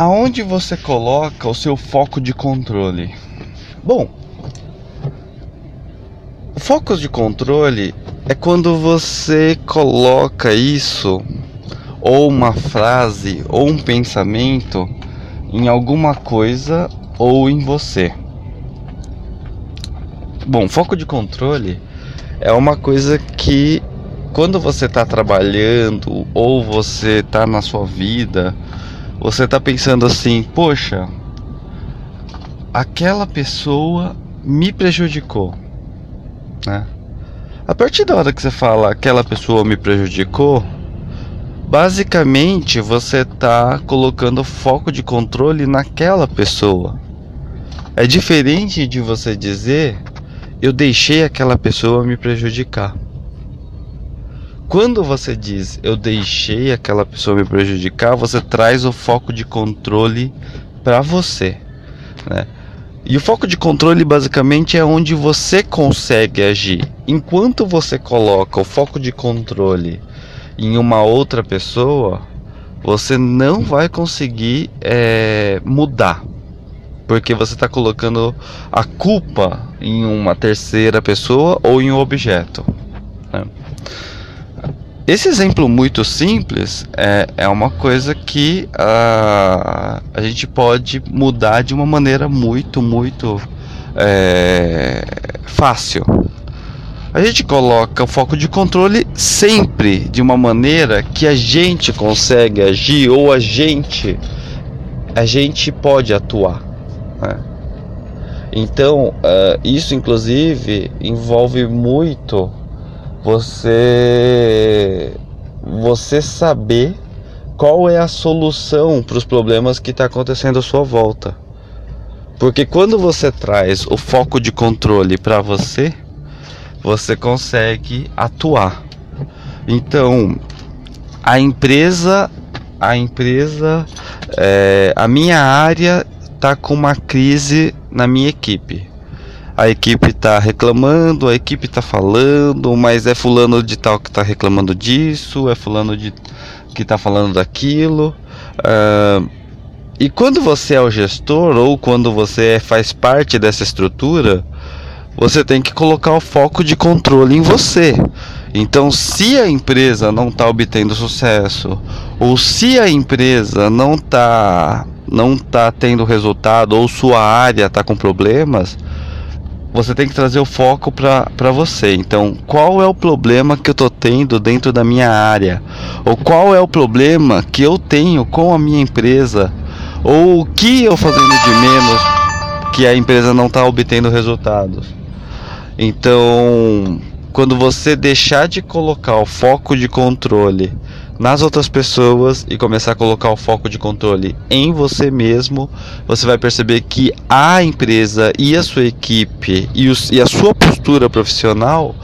Aonde você coloca o seu foco de controle? Bom, o foco de controle é quando você coloca isso, ou uma frase, ou um pensamento, em alguma coisa ou em você. Bom, foco de controle é uma coisa que quando você está trabalhando ou você está na sua vida, você está pensando assim: poxa, aquela pessoa me prejudicou, né? A partir da hora que você fala aquela pessoa me prejudicou, basicamente você está colocando foco de controle naquela pessoa. É diferente de você dizer eu deixei aquela pessoa me prejudicar. Quando você diz eu deixei aquela pessoa me prejudicar, você traz o foco de controle para você, né? E o foco de controle basicamente é onde você consegue agir. Enquanto você coloca o foco de controle em uma outra pessoa, você não vai conseguir é, mudar. Porque você está colocando a culpa em uma terceira pessoa ou em um objeto. Né? Esse exemplo muito simples é, é uma coisa que uh, a gente pode mudar de uma maneira muito, muito é, fácil. A gente coloca o foco de controle sempre de uma maneira que a gente consegue agir ou a gente a gente pode atuar. Né? Então, uh, isso inclusive envolve muito você você saber qual é a solução para os problemas que está acontecendo à sua volta. Porque quando você traz o foco de controle para você, você consegue atuar. Então, a empresa, a empresa, é, a minha área está com uma crise na minha equipe a equipe está reclamando, a equipe está falando, mas é fulano de tal que está reclamando disso, é fulano de que está falando daquilo. Uh, e quando você é o gestor ou quando você faz parte dessa estrutura, você tem que colocar o foco de controle em você. Então, se a empresa não está obtendo sucesso, ou se a empresa não está não tá tendo resultado, ou sua área está com problemas, você tem que trazer o foco para você. Então, qual é o problema que eu estou tendo dentro da minha área? Ou qual é o problema que eu tenho com a minha empresa? Ou o que eu fazendo de menos que a empresa não está obtendo resultados? Então, quando você deixar de colocar o foco de controle nas outras pessoas e começar a colocar o foco de controle em você mesmo, você vai perceber que a empresa e a sua equipe e, os, e a sua postura profissional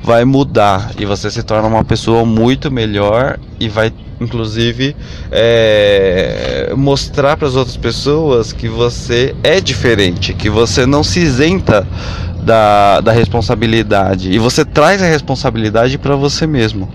vai mudar e você se torna uma pessoa muito melhor e vai inclusive é, mostrar para as outras pessoas que você é diferente, que você não se isenta da, da responsabilidade e você traz a responsabilidade para você mesmo.